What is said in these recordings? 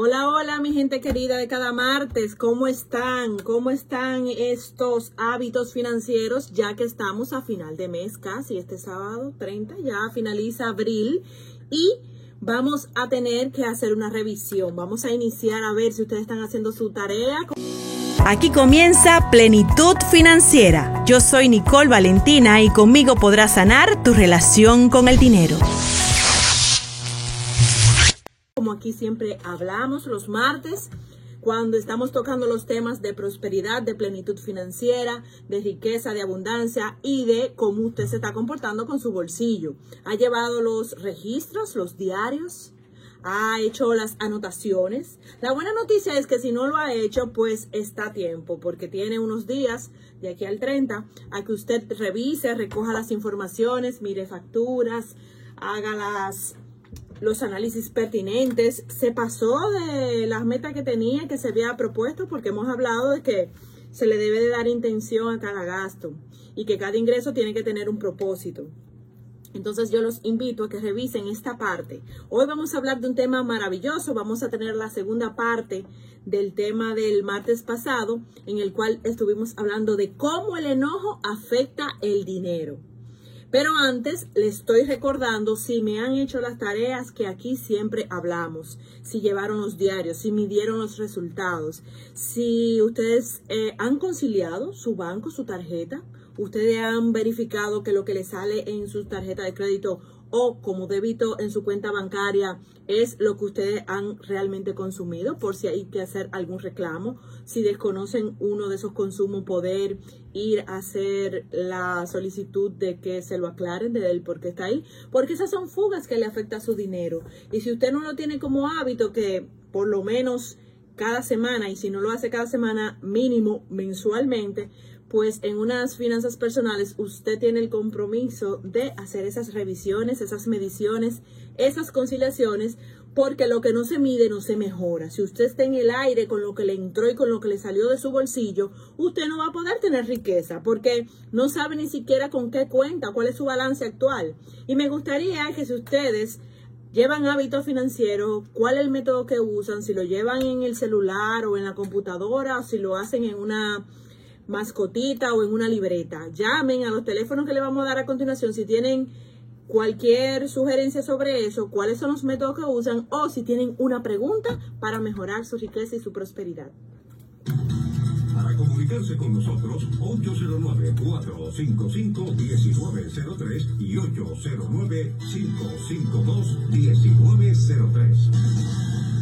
Hola, hola, mi gente querida de cada martes. ¿Cómo están? ¿Cómo están estos hábitos financieros? Ya que estamos a final de mes casi, este sábado 30, ya finaliza abril y vamos a tener que hacer una revisión. Vamos a iniciar a ver si ustedes están haciendo su tarea. Aquí comienza Plenitud Financiera. Yo soy Nicole Valentina y conmigo podrás sanar tu relación con el dinero como aquí siempre hablamos los martes, cuando estamos tocando los temas de prosperidad, de plenitud financiera, de riqueza, de abundancia y de cómo usted se está comportando con su bolsillo. Ha llevado los registros, los diarios, ha hecho las anotaciones. La buena noticia es que si no lo ha hecho, pues está a tiempo, porque tiene unos días de aquí al 30 a que usted revise, recoja las informaciones, mire facturas, haga las los análisis pertinentes, se pasó de las metas que tenía, que se había propuesto, porque hemos hablado de que se le debe de dar intención a cada gasto y que cada ingreso tiene que tener un propósito. Entonces yo los invito a que revisen esta parte. Hoy vamos a hablar de un tema maravilloso. Vamos a tener la segunda parte del tema del martes pasado, en el cual estuvimos hablando de cómo el enojo afecta el dinero. Pero antes les estoy recordando si me han hecho las tareas que aquí siempre hablamos, si llevaron los diarios, si midieron los resultados, si ustedes eh, han conciliado su banco, su tarjeta, ustedes han verificado que lo que les sale en su tarjeta de crédito o como débito en su cuenta bancaria es lo que ustedes han realmente consumido, por si hay que hacer algún reclamo. Si desconocen uno de esos consumos, poder ir a hacer la solicitud de que se lo aclaren de él porque está ahí, porque esas son fugas que le afectan a su dinero. Y si usted no lo tiene como hábito, que por lo menos cada semana, y si no lo hace cada semana, mínimo mensualmente, pues en unas finanzas personales usted tiene el compromiso de hacer esas revisiones, esas mediciones, esas conciliaciones, porque lo que no se mide no se mejora. Si usted está en el aire con lo que le entró y con lo que le salió de su bolsillo, usted no va a poder tener riqueza, porque no sabe ni siquiera con qué cuenta, cuál es su balance actual. Y me gustaría que si ustedes llevan hábitos financieros, cuál es el método que usan, si lo llevan en el celular o en la computadora, o si lo hacen en una mascotita o en una libreta. Llamen a los teléfonos que le vamos a dar a continuación si tienen cualquier sugerencia sobre eso, cuáles son los métodos que usan o si tienen una pregunta para mejorar su riqueza y su prosperidad. Para comunicarse con nosotros, 809-455-1903 y 809-552-1903.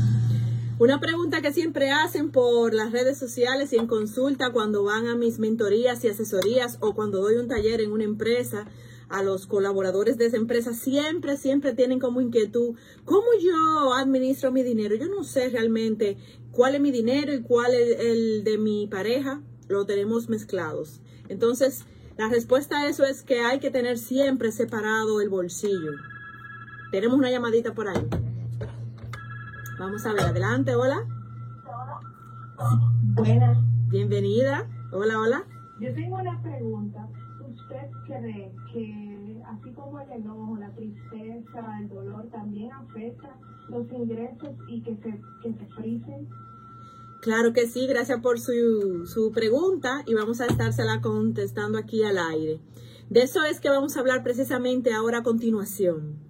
Una pregunta que siempre hacen por las redes sociales y en consulta cuando van a mis mentorías y asesorías o cuando doy un taller en una empresa a los colaboradores de esa empresa, siempre, siempre tienen como inquietud, ¿cómo yo administro mi dinero? Yo no sé realmente cuál es mi dinero y cuál es el de mi pareja, lo tenemos mezclados. Entonces, la respuesta a eso es que hay que tener siempre separado el bolsillo. Tenemos una llamadita por ahí. Vamos a ver, adelante, hola. Buenas. Bienvenida. Hola, hola. Yo tengo una pregunta. ¿Usted cree que así como el enojo, la tristeza, el dolor también afecta los ingresos y que se, que se frisen? Claro que sí, gracias por su, su pregunta y vamos a estársela contestando aquí al aire. De eso es que vamos a hablar precisamente ahora a continuación.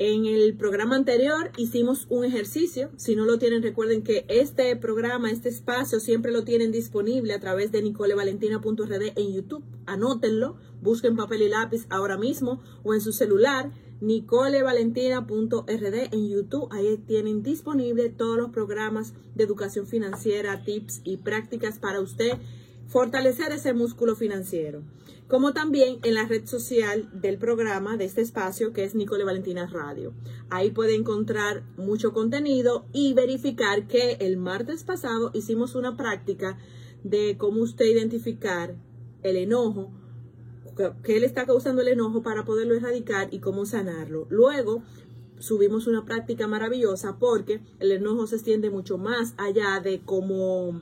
En el programa anterior hicimos un ejercicio. Si no lo tienen, recuerden que este programa, este espacio, siempre lo tienen disponible a través de nicolevalentina.rd en YouTube. Anótenlo, busquen papel y lápiz ahora mismo o en su celular. nicolevalentina.rd en YouTube. Ahí tienen disponible todos los programas de educación financiera, tips y prácticas para usted fortalecer ese músculo financiero como también en la red social del programa de este espacio que es Nicole Valentina Radio. Ahí puede encontrar mucho contenido y verificar que el martes pasado hicimos una práctica de cómo usted identificar el enojo, qué le está causando el enojo para poderlo erradicar y cómo sanarlo. Luego subimos una práctica maravillosa porque el enojo se extiende mucho más allá de cómo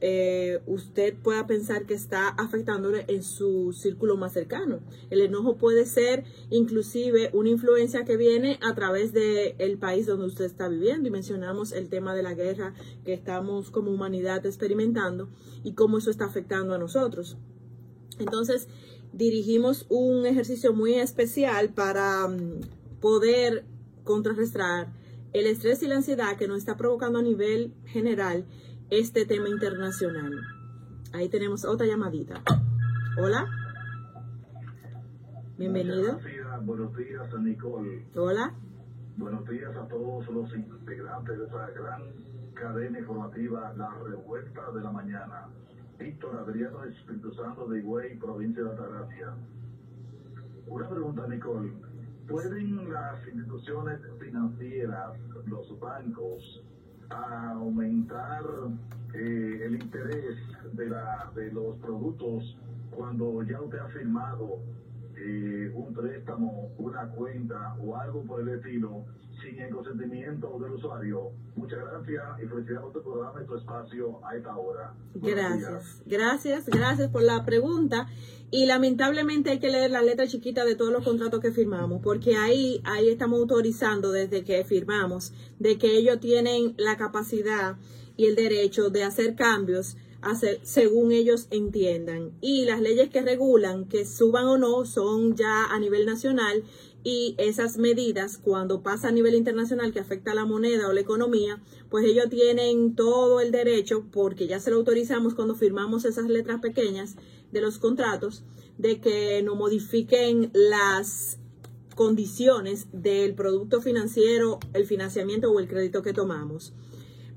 eh, usted pueda pensar que está afectándole en su círculo más cercano. El enojo puede ser inclusive una influencia que viene a través del país donde usted está viviendo y mencionamos el tema de la guerra que estamos como humanidad experimentando y cómo eso está afectando a nosotros. Entonces, dirigimos un ejercicio muy especial para mm, poder contrarrestar el estrés y la ansiedad que nos está provocando a nivel general este tema internacional. Ahí tenemos otra llamadita. Hola. Bienvenido. Buenos días, Nicole. Hola. Buenos días a todos los integrantes de esta gran cadena informativa La Revuelta de la Mañana. Víctor Adriano Espíritu Santo de Higüey, provincia de Altagracia. Una pregunta, Nicole. ¿Pueden las instituciones financieras, los bancos, aumentar eh, el interés de, la, de los productos cuando ya usted ha firmado eh, un préstamo, una cuenta o algo por el estilo sin el consentimiento del usuario. Muchas gracias y felicidades por tu programa y tu espacio a esta hora. Gracias, gracias, gracias por la pregunta. Y lamentablemente hay que leer la letra chiquita de todos los contratos que firmamos, porque ahí, ahí estamos autorizando desde que firmamos de que ellos tienen la capacidad y el derecho de hacer cambios hacer según ellos entiendan. Y las leyes que regulan que suban o no son ya a nivel nacional y esas medidas cuando pasa a nivel internacional que afecta a la moneda o la economía, pues ellos tienen todo el derecho, porque ya se lo autorizamos cuando firmamos esas letras pequeñas de los contratos, de que no modifiquen las condiciones del producto financiero, el financiamiento o el crédito que tomamos.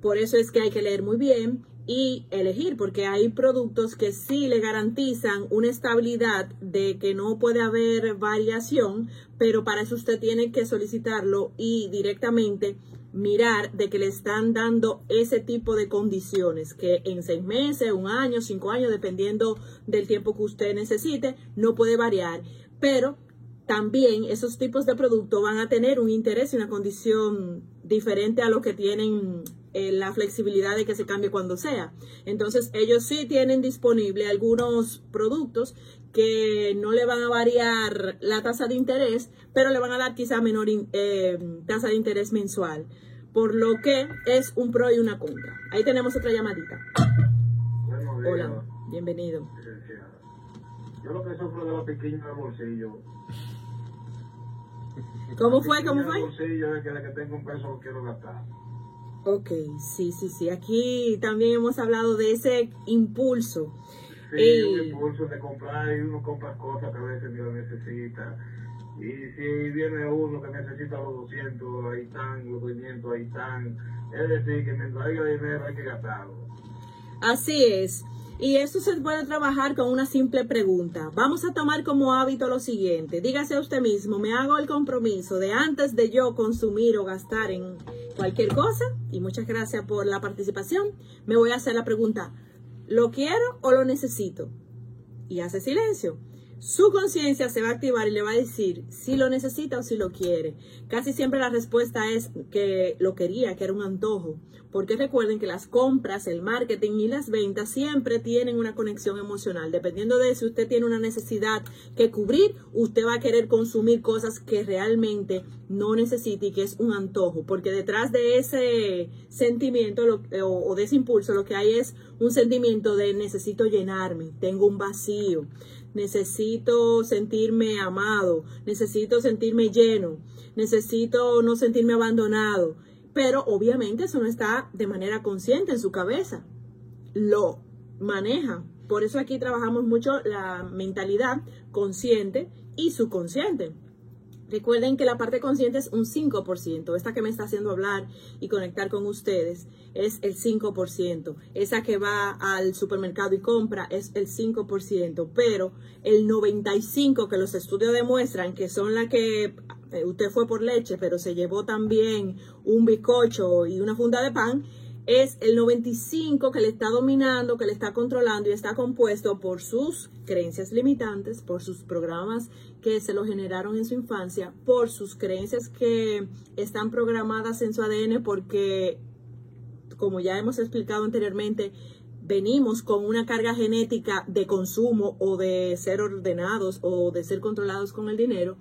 Por eso es que hay que leer muy bien y elegir, porque hay productos que sí le garantizan una estabilidad de que no puede haber variación, pero para eso usted tiene que solicitarlo y directamente mirar de que le están dando ese tipo de condiciones, que en seis meses, un año, cinco años, dependiendo del tiempo que usted necesite, no puede variar, pero también esos tipos de productos van a tener un interés y una condición diferente a lo que tienen eh, la flexibilidad de que se cambie cuando sea. Entonces, ellos sí tienen disponible algunos productos que no le van a variar la tasa de interés, pero le van a dar quizá menor eh, tasa de interés mensual. Por lo que es un pro y una contra. Ahí tenemos otra llamadita. Hola, bienvenido. Yo lo que sufro de los pequeños del bolsillo. ¿Cómo fue? ¿Cómo fue? Bolsillo es que de que tengo un peso lo quiero gastar. Ok, sí, sí, sí. Aquí también hemos hablado de ese impulso. Sí, Eh, un impulso de comprar y uno compra cosas que a veces ni lo necesita. Y si viene uno que necesita los 200, ahí están, los 500, ahí están. Es decir, que mientras haya dinero hay que gastarlo. Así es. Y eso se puede trabajar con una simple pregunta. Vamos a tomar como hábito lo siguiente. Dígase a usted mismo, me hago el compromiso de antes de yo consumir o gastar en cualquier cosa, y muchas gracias por la participación, me voy a hacer la pregunta, ¿lo quiero o lo necesito? Y hace silencio. Su conciencia se va a activar y le va a decir si lo necesita o si lo quiere. Casi siempre la respuesta es que lo quería, que era un antojo. Porque recuerden que las compras, el marketing y las ventas siempre tienen una conexión emocional. Dependiendo de si usted tiene una necesidad que cubrir, usted va a querer consumir cosas que realmente no necesita y que es un antojo. Porque detrás de ese sentimiento o, o de ese impulso lo que hay es un sentimiento de necesito llenarme, tengo un vacío, necesito sentirme amado, necesito sentirme lleno, necesito no sentirme abandonado. Pero obviamente eso no está de manera consciente en su cabeza. Lo maneja. Por eso aquí trabajamos mucho la mentalidad consciente y subconsciente. Recuerden que la parte consciente es un 5%. Esta que me está haciendo hablar y conectar con ustedes es el 5%. Esa que va al supermercado y compra es el 5%. Pero el 95% que los estudios demuestran que son la que eh, usted fue por leche, pero se llevó también un bizcocho y una funda de pan, es el 95 que le está dominando, que le está controlando y está compuesto por sus creencias limitantes, por sus programas que se lo generaron en su infancia, por sus creencias que están programadas en su ADN porque, como ya hemos explicado anteriormente, venimos con una carga genética de consumo o de ser ordenados o de ser controlados con el dinero,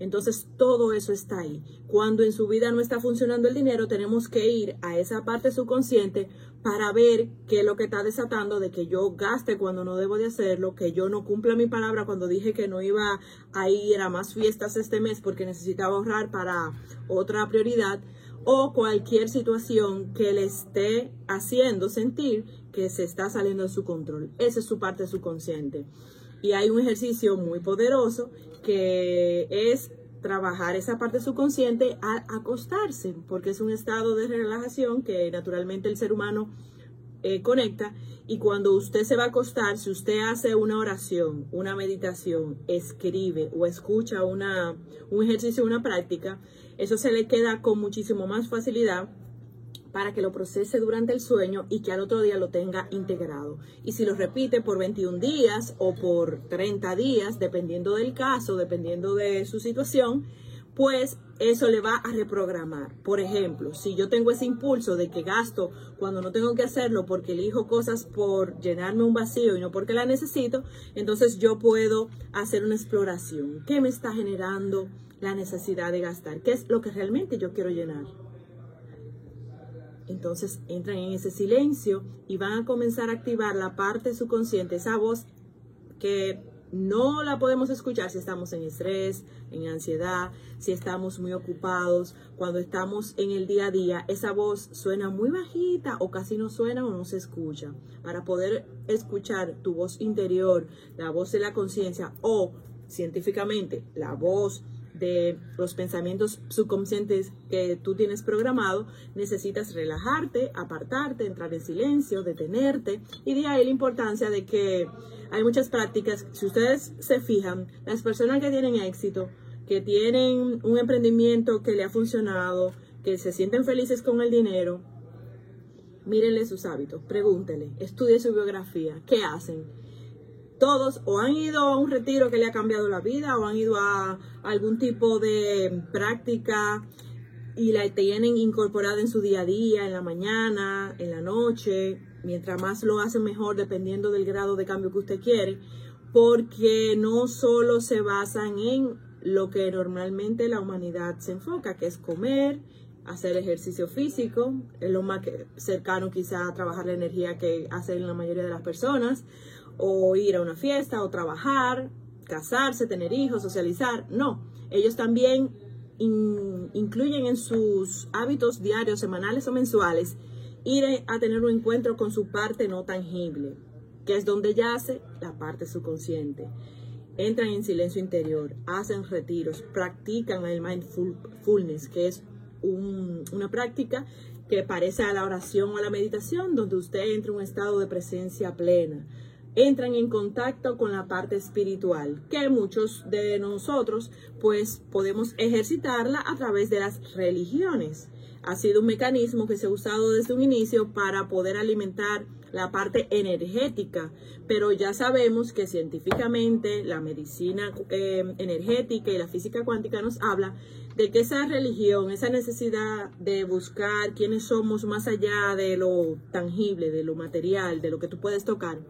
entonces todo eso está ahí. Cuando en su vida no está funcionando el dinero, tenemos que ir a esa parte subconsciente para ver qué es lo que está desatando de que yo gaste cuando no debo de hacerlo, que yo no cumpla mi palabra cuando dije que no iba a ir a más fiestas este mes porque necesitaba ahorrar para otra prioridad o cualquier situación que le esté haciendo sentir que se está saliendo de su control. Esa es su parte subconsciente. Y hay un ejercicio muy poderoso que es trabajar esa parte subconsciente al acostarse, porque es un estado de relajación que naturalmente el ser humano eh, conecta. Y cuando usted se va a acostar, si usted hace una oración, una meditación, escribe o escucha una, un ejercicio, una práctica, eso se le queda con muchísimo más facilidad para que lo procese durante el sueño y que al otro día lo tenga integrado. Y si lo repite por 21 días o por 30 días, dependiendo del caso, dependiendo de su situación, pues eso le va a reprogramar. Por ejemplo, si yo tengo ese impulso de que gasto cuando no tengo que hacerlo porque elijo cosas por llenarme un vacío y no porque la necesito, entonces yo puedo hacer una exploración. ¿Qué me está generando la necesidad de gastar? ¿Qué es lo que realmente yo quiero llenar? Entonces entran en ese silencio y van a comenzar a activar la parte subconsciente, esa voz que no la podemos escuchar si estamos en estrés, en ansiedad, si estamos muy ocupados, cuando estamos en el día a día, esa voz suena muy bajita o casi no suena o no se escucha. Para poder escuchar tu voz interior, la voz de la conciencia o científicamente la voz de los pensamientos subconscientes que tú tienes programado, necesitas relajarte, apartarte, entrar en silencio, detenerte. Y de ahí la importancia de que hay muchas prácticas. Si ustedes se fijan, las personas que tienen éxito, que tienen un emprendimiento que le ha funcionado, que se sienten felices con el dinero, mírenle sus hábitos, pregúntenle, estudie su biografía, ¿qué hacen? Todos o han ido a un retiro que le ha cambiado la vida o han ido a algún tipo de práctica y la tienen incorporada en su día a día, en la mañana, en la noche, mientras más lo hacen mejor dependiendo del grado de cambio que usted quiere, porque no solo se basan en lo que normalmente la humanidad se enfoca, que es comer, hacer ejercicio físico, es lo más cercano quizá a trabajar la energía que hacen la mayoría de las personas, o ir a una fiesta, o trabajar, casarse, tener hijos, socializar. No, ellos también incluyen en sus hábitos diarios, semanales o mensuales ir a tener un encuentro con su parte no tangible, que es donde yace la parte subconsciente. Entran en silencio interior, hacen retiros, practican el mindfulness, que es una práctica que parece a la oración o a la meditación, donde usted entra en un estado de presencia plena entran en contacto con la parte espiritual, que muchos de nosotros pues podemos ejercitarla a través de las religiones. Ha sido un mecanismo que se ha usado desde un inicio para poder alimentar la parte energética, pero ya sabemos que científicamente la medicina eh, energética y la física cuántica nos habla de que esa religión, esa necesidad de buscar quiénes somos más allá de lo tangible, de lo material, de lo que tú puedes tocar,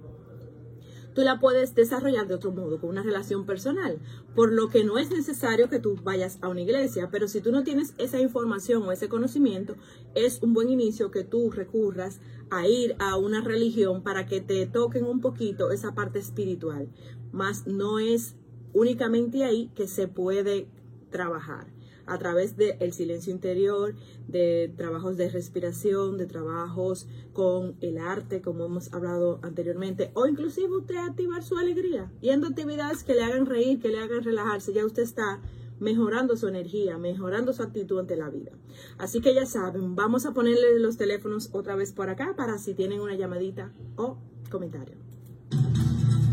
la puedes desarrollar de otro modo, con una relación personal, por lo que no es necesario que tú vayas a una iglesia, pero si tú no tienes esa información o ese conocimiento, es un buen inicio que tú recurras a ir a una religión para que te toquen un poquito esa parte espiritual, más no es únicamente ahí que se puede trabajar a través del silencio interior, de trabajos de respiración, de trabajos con el arte, como hemos hablado anteriormente, o inclusive usted activar su alegría, yendo a actividades que le hagan reír, que le hagan relajarse, ya usted está mejorando su energía, mejorando su actitud ante la vida. Así que ya saben, vamos a ponerle los teléfonos otra vez por acá para si tienen una llamadita o comentario.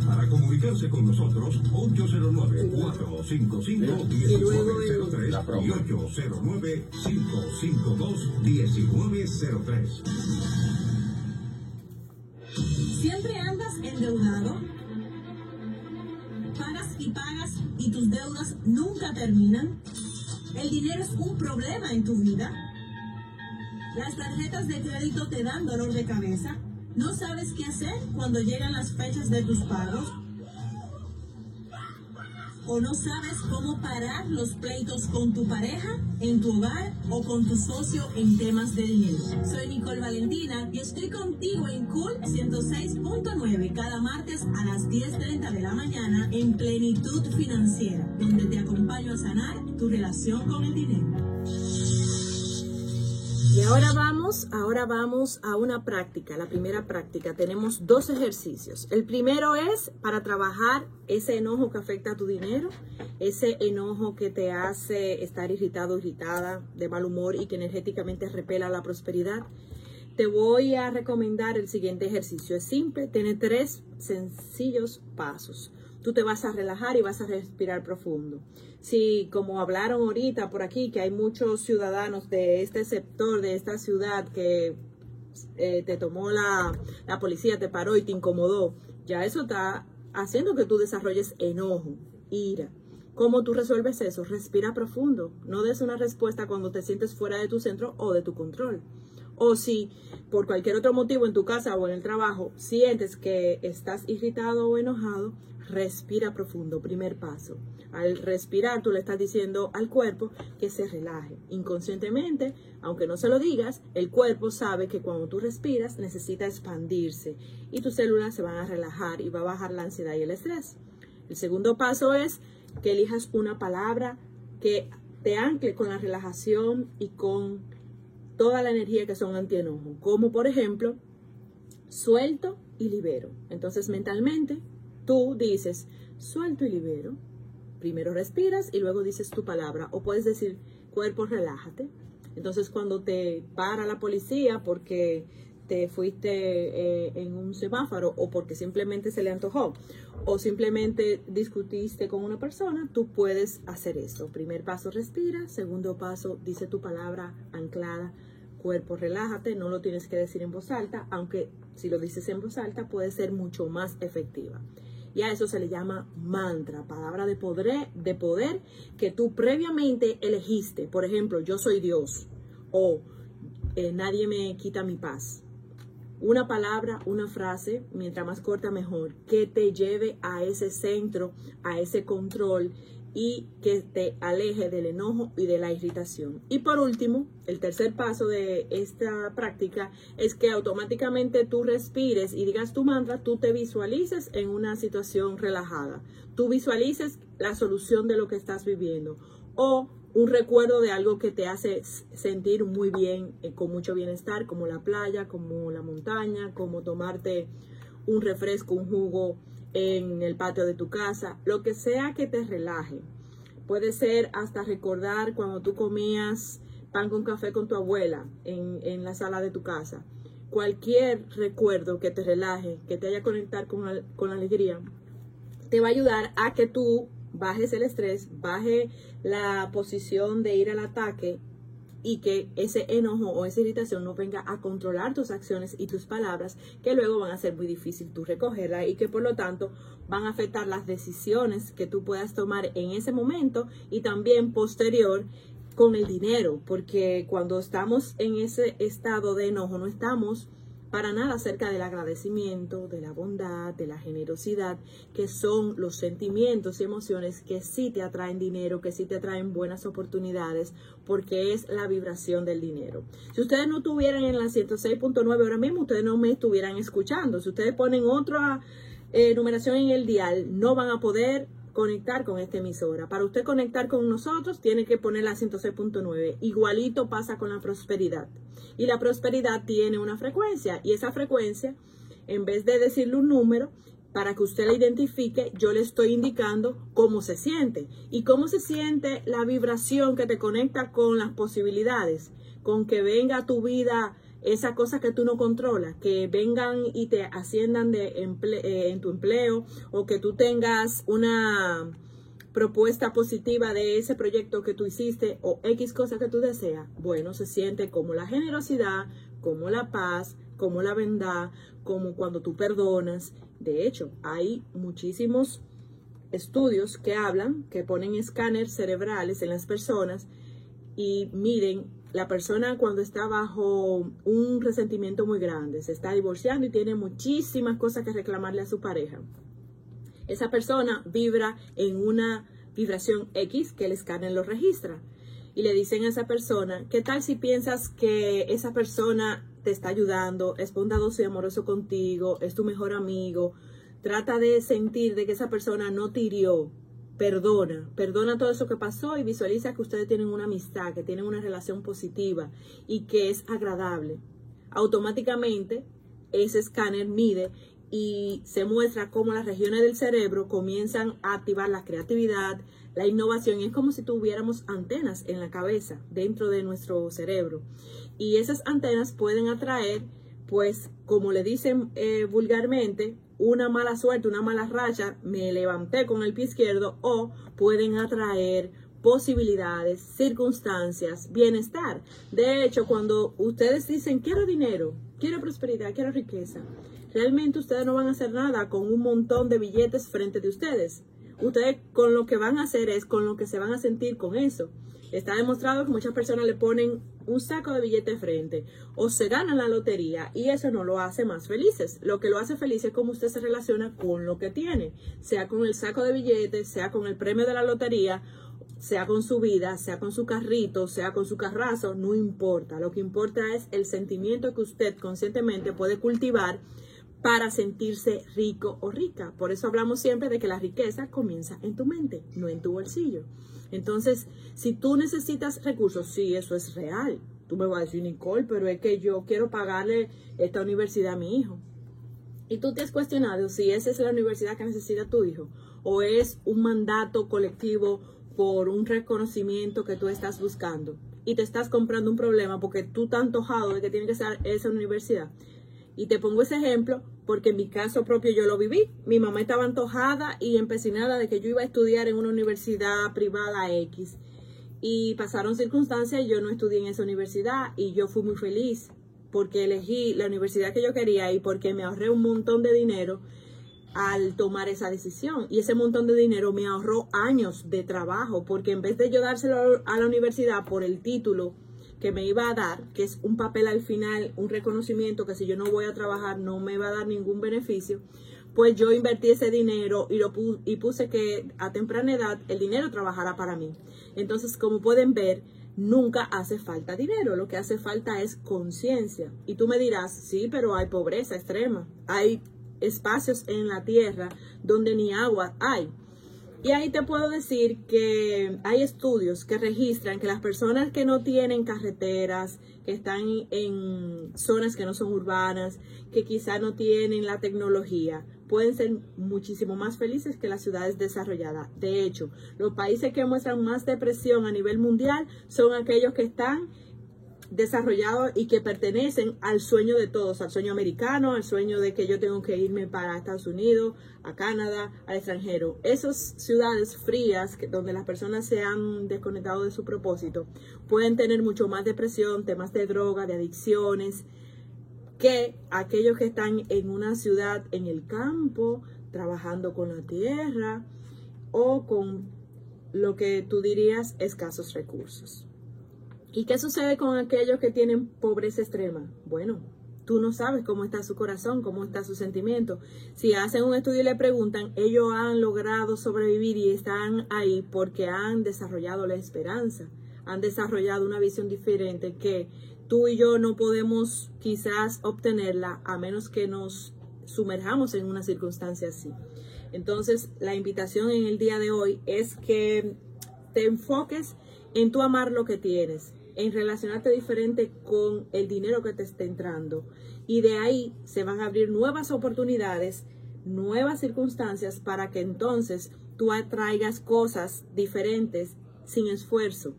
Para comunicarse con nosotros, 809-455-1903 y 809-552-1903. Siempre andas endeudado. Pagas y pagas y tus deudas nunca terminan. El dinero es un problema en tu vida. Las tarjetas de crédito te dan dolor de cabeza ¿No sabes qué hacer cuando llegan las fechas de tus pagos? ¿O no sabes cómo parar los pleitos con tu pareja, en tu hogar o con tu socio en temas de dinero? Soy Nicole Valentina y estoy contigo en Cool 106.9 cada martes a las 10.30 de la mañana en Plenitud Financiera, donde te acompaño a sanar tu relación con el dinero. Y ahora vamos, ahora vamos a una práctica, la primera práctica. Tenemos dos ejercicios. El primero es para trabajar ese enojo que afecta a tu dinero, ese enojo que te hace estar irritado, irritada, de mal humor y que energéticamente repela la prosperidad. Te voy a recomendar el siguiente ejercicio. Es simple, tiene tres sencillos pasos tú te vas a relajar y vas a respirar profundo. Si, como hablaron ahorita por aquí, que hay muchos ciudadanos de este sector, de esta ciudad, que eh, te tomó la, la policía, te paró y te incomodó, ya eso está haciendo que tú desarrolles enojo, ira. ¿Cómo tú resuelves eso? Respira profundo. No des una respuesta cuando te sientes fuera de tu centro o de tu control. O si por cualquier otro motivo en tu casa o en el trabajo sientes que estás irritado o enojado, respira profundo, primer paso. Al respirar, tú le estás diciendo al cuerpo que se relaje. Inconscientemente, aunque no se lo digas, el cuerpo sabe que cuando tú respiras necesita expandirse y tus células se van a relajar y va a bajar la ansiedad y el estrés. El segundo paso es que elijas una palabra que te ancle con la relajación y con toda la energía que son antienojo, como por ejemplo, suelto y libero. Entonces mentalmente tú dices, suelto y libero. Primero respiras y luego dices tu palabra. O puedes decir, cuerpo, relájate. Entonces cuando te para la policía porque te fuiste eh, en un semáforo o porque simplemente se le antojó o simplemente discutiste con una persona, tú puedes hacer eso. Primer paso, respira. Segundo paso, dice tu palabra anclada. Cuerpo, relájate. No lo tienes que decir en voz alta, aunque si lo dices en voz alta puede ser mucho más efectiva. Y a eso se le llama mantra, palabra de poder, de poder que tú previamente elegiste. Por ejemplo, yo soy Dios o eh, nadie me quita mi paz. Una palabra, una frase, mientras más corta mejor, que te lleve a ese centro, a ese control y que te aleje del enojo y de la irritación. Y por último, el tercer paso de esta práctica es que automáticamente tú respires y digas tu mantra, tú te visualices en una situación relajada. Tú visualices la solución de lo que estás viviendo o un recuerdo de algo que te hace sentir muy bien, eh, con mucho bienestar, como la playa, como la montaña, como tomarte un refresco, un jugo en el patio de tu casa, lo que sea que te relaje. Puede ser hasta recordar cuando tú comías pan con café con tu abuela en, la sala de tu casa. Cualquier recuerdo que te relaje, que te haya conectar con, con la alegría, te va a ayudar a que tú bajes el estrés, baje la posición de ir al ataque y que ese enojo o esa irritación no venga a controlar tus acciones y tus palabras, que luego van a ser muy difícil tú recogerla y que por lo tanto van a afectar las decisiones que tú puedas tomar en ese momento y también posterior con el dinero, porque cuando estamos en ese estado de enojo no estamos para nada acerca del agradecimiento, de la bondad, de la generosidad, que son los sentimientos y emociones que sí te atraen dinero, que sí te atraen buenas oportunidades, porque es la vibración del dinero. Si ustedes no estuvieran en la 106.9 ahora mismo, ustedes no me estuvieran escuchando. Si ustedes ponen otra eh, numeración en el dial, no van a poder conectar con esta emisora. Para usted conectar con nosotros, tiene que poner la 106.9. Igualito pasa con la prosperidad. Y la prosperidad tiene una frecuencia. Y esa frecuencia, en vez de decirle un número, para que usted la identifique, yo le estoy indicando cómo se siente. Y cómo se siente la vibración que te conecta con las posibilidades. Con que venga tu vida esas cosas que tú no controlas, que vengan y te asciendan de eh, en tu empleo o que tú tengas una propuesta positiva de ese proyecto que tú hiciste o X cosa que tú deseas, bueno, se siente como la generosidad, como la paz, como la bondad, como cuando tú perdonas. De hecho, hay muchísimos estudios que hablan, que ponen escáneres cerebrales en las personas y miren la persona cuando está bajo un resentimiento muy grande, se está divorciando y tiene muchísimas cosas que reclamarle a su pareja. Esa persona vibra en una vibración X que el escáner lo registra. Y le dicen a esa persona, ¿qué tal si piensas que esa persona te está ayudando, es bondadoso y amoroso contigo, es tu mejor amigo? Trata de sentir de que esa persona no te hirió, perdona, perdona todo eso que pasó y visualiza que ustedes tienen una amistad, que tienen una relación positiva y que es agradable. Automáticamente ese escáner mide y se muestra cómo las regiones del cerebro comienzan a activar la creatividad, la innovación es como si tuviéramos antenas en la cabeza dentro de nuestro cerebro. Y esas antenas pueden atraer, pues, como le dicen eh, vulgarmente, una mala suerte, una mala racha, me levanté con el pie izquierdo o pueden atraer posibilidades, circunstancias, bienestar. De hecho, cuando ustedes dicen quiero dinero, quiero prosperidad, quiero riqueza, realmente ustedes no van a hacer nada con un montón de billetes frente de ustedes. Ustedes con lo que van a hacer es con lo que se van a sentir con eso. Está demostrado que muchas personas le ponen un saco de billetes frente o se ganan la lotería y eso no lo hace más felices. Lo que lo hace feliz es cómo usted se relaciona con lo que tiene, sea con el saco de billetes, sea con el premio de la lotería, sea con su vida, sea con su carrito, sea con su carrazo, no importa. Lo que importa es el sentimiento que usted conscientemente puede cultivar para sentirse rico o rica. Por eso hablamos siempre de que la riqueza comienza en tu mente, no en tu bolsillo. Entonces, si tú necesitas recursos, sí, eso es real. Tú me vas a decir, Nicole, pero es que yo quiero pagarle esta universidad a mi hijo. Y tú te has cuestionado si esa es la universidad que necesita tu hijo o es un mandato colectivo por un reconocimiento que tú estás buscando y te estás comprando un problema porque tú estás antojado de que tiene que ser esa universidad. Y te pongo ese ejemplo porque en mi caso propio yo lo viví. Mi mamá estaba antojada y empecinada de que yo iba a estudiar en una universidad privada X. Y pasaron circunstancias y yo no estudié en esa universidad y yo fui muy feliz porque elegí la universidad que yo quería y porque me ahorré un montón de dinero al tomar esa decisión. Y ese montón de dinero me ahorró años de trabajo porque en vez de yo dárselo a la universidad por el título, que me iba a dar, que es un papel al final, un reconocimiento que si yo no voy a trabajar no me va a dar ningún beneficio, pues yo invertí ese dinero y, lo y puse que a temprana edad el dinero trabajara para mí. Entonces, como pueden ver, nunca hace falta dinero, lo que hace falta es conciencia. Y tú me dirás, sí, pero hay pobreza extrema, hay espacios en la tierra donde ni agua hay. Y ahí te puedo decir que hay estudios que registran que las personas que no tienen carreteras, que están en zonas que no son urbanas, que quizá no tienen la tecnología, pueden ser muchísimo más felices que las ciudades desarrolladas. De hecho, los países que muestran más depresión a nivel mundial son aquellos que están desarrollados y que pertenecen al sueño de todos, al sueño americano, al sueño de que yo tengo que irme para Estados Unidos, a Canadá, al extranjero. Esas ciudades frías donde las personas se han desconectado de su propósito pueden tener mucho más depresión, temas de droga, de adicciones, que aquellos que están en una ciudad en el campo, trabajando con la tierra o con lo que tú dirías escasos recursos. ¿Y qué sucede con aquellos que tienen pobreza extrema? Bueno, tú no sabes cómo está su corazón, cómo está su sentimiento. Si hacen un estudio y le preguntan, ellos han logrado sobrevivir y están ahí porque han desarrollado la esperanza, han desarrollado una visión diferente que tú y yo no podemos quizás obtenerla a menos que nos sumerjamos en una circunstancia así. Entonces, la invitación en el día de hoy es que te enfoques en tu amar lo que tienes, en relacionarte diferente con el dinero que te esté entrando. Y de ahí se van a abrir nuevas oportunidades, nuevas circunstancias para que entonces tú atraigas cosas diferentes sin esfuerzo.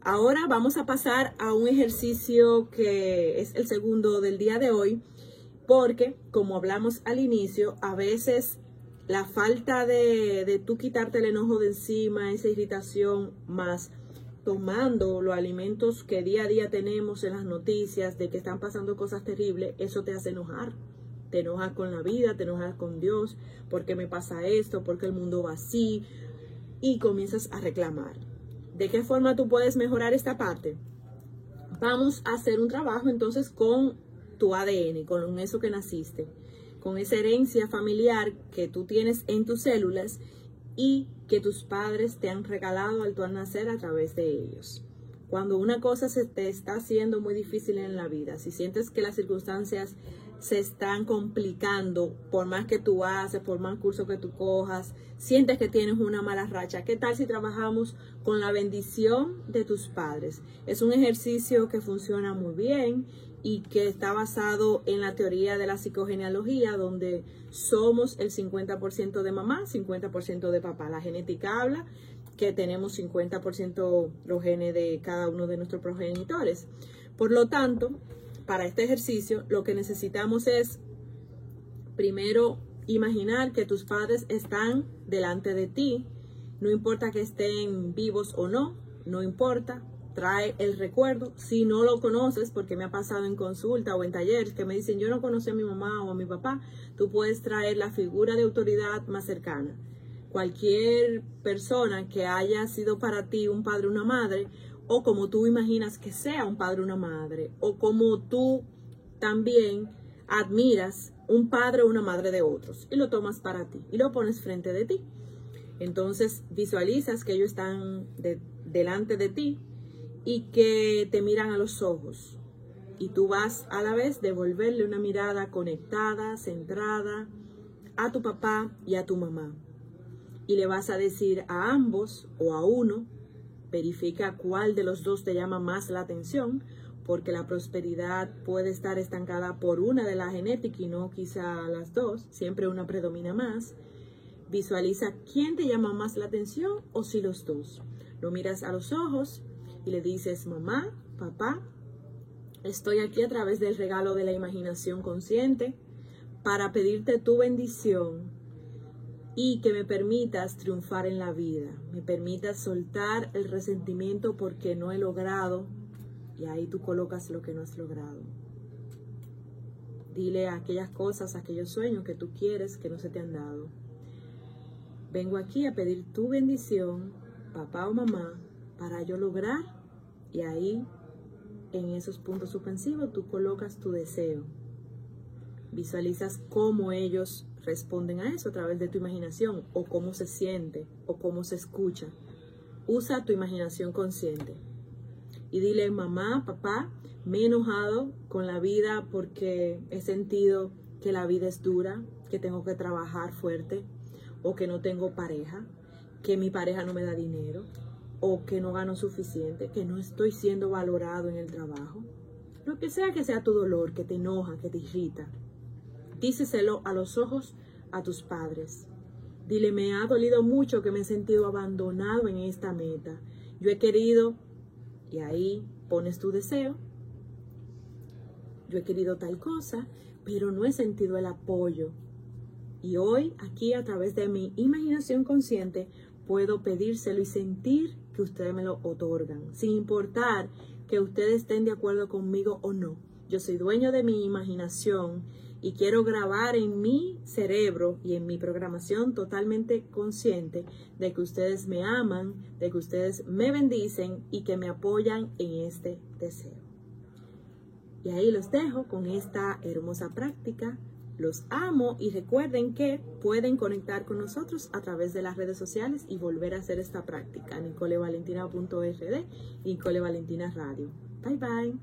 Ahora vamos a pasar a un ejercicio que es el segundo del día de hoy, porque como hablamos al inicio, a veces la falta de, de tú quitarte el enojo de encima, esa irritación más tomando los alimentos que día a día tenemos en las noticias de que están pasando cosas terribles, eso te hace enojar. Te enojas con la vida, te enojas con Dios, porque me pasa esto, porque el mundo va así, y comienzas a reclamar. ¿De qué forma tú puedes mejorar esta parte? vamos a hacer un trabajo entonces con tu ADN, con eso que naciste, con esa herencia familiar que tú tienes en tus células y que tus padres te han regalado al tu nacer a través de ellos. Cuando una cosa se te está haciendo muy difícil en la vida, si sientes que las circunstancias se están complicando, por más que tú haces, por más curso que tú cojas, sientes que tienes una mala racha. ¿Qué tal si trabajamos con la bendición de tus padres? Es un ejercicio que funciona muy bien y que está basado en la teoría de la psicogenealogía, donde somos el 50% de mamá, 50% de papá. La genética habla que tenemos 50% los genes de cada uno de nuestros progenitores. Por lo tanto, para este ejercicio lo que necesitamos es primero imaginar que tus padres están delante de ti, no importa que estén vivos o no, no importa, trae el recuerdo. Si no lo conoces, porque me ha pasado en consulta o en talleres que me dicen yo no conocí a mi mamá o a mi papá, tú puedes traer la figura de autoridad más cercana. Cualquier persona que haya sido para ti un padre o una madre, o como tú imaginas que sea un padre o una madre, o como tú también admiras un padre o una madre de otros y lo tomas para ti y lo pones frente de ti. Entonces visualizas que ellos están delante de ti y que te miran a los ojos. Y tú vas a la vez devolverle una mirada conectada, centrada a tu papá y a tu mamá. Y le vas a decir a ambos o a uno Verifica cuál de los dos te llama más la atención, porque la prosperidad puede estar estancada por una de la genética y no quizá las dos, siempre una predomina más. Visualiza quién te llama más la atención o si los dos. Lo miras a los ojos y le dices, mamá, papá, estoy aquí a través del regalo de la imaginación consciente para pedirte tu bendición y que me permitas triunfar en la vida, me permitas soltar el resentimiento porque no he logrado y ahí tú colocas lo que no has logrado. Dile aquellas cosas, aquellos sueños que tú quieres que no se te han dado. Vengo aquí a pedir tu bendición, papá o mamá, para yo lograr y ahí en esos puntos suspensivos tú colocas tu deseo. Visualizas cómo ellos responden a eso a través de tu imaginación o cómo se siente o cómo se escucha. Usa tu imaginación consciente y dile, mamá, papá, me he enojado con la vida porque he sentido que la vida es dura, que tengo que trabajar fuerte o que no tengo pareja, que mi pareja no me da dinero o que no gano suficiente, que no estoy siendo valorado en el trabajo. Lo que sea que sea tu dolor, que te enoja, que te irrita, Díceselo a los ojos a tus padres. Dile, me ha dolido mucho que me he sentido abandonado en esta meta. Yo he querido, y ahí pones tu deseo, yo he querido tal cosa, pero no he sentido el apoyo. Y hoy, aquí a través de mi imaginación consciente, puedo pedírselo y sentir que ustedes me lo otorgan, sin importar que ustedes estén de acuerdo conmigo o no. Yo soy dueño de mi imaginación y quiero grabar en mi cerebro y en mi programación totalmente consciente de que ustedes me aman, de que ustedes me bendicen y que me apoyan en este deseo. Y ahí los dejo con esta hermosa práctica. Los amo y recuerden que pueden conectar con nosotros a través de las redes sociales y volver a hacer esta práctica. NicoleValentina.rd Nicole Valentina Radio. Bye bye.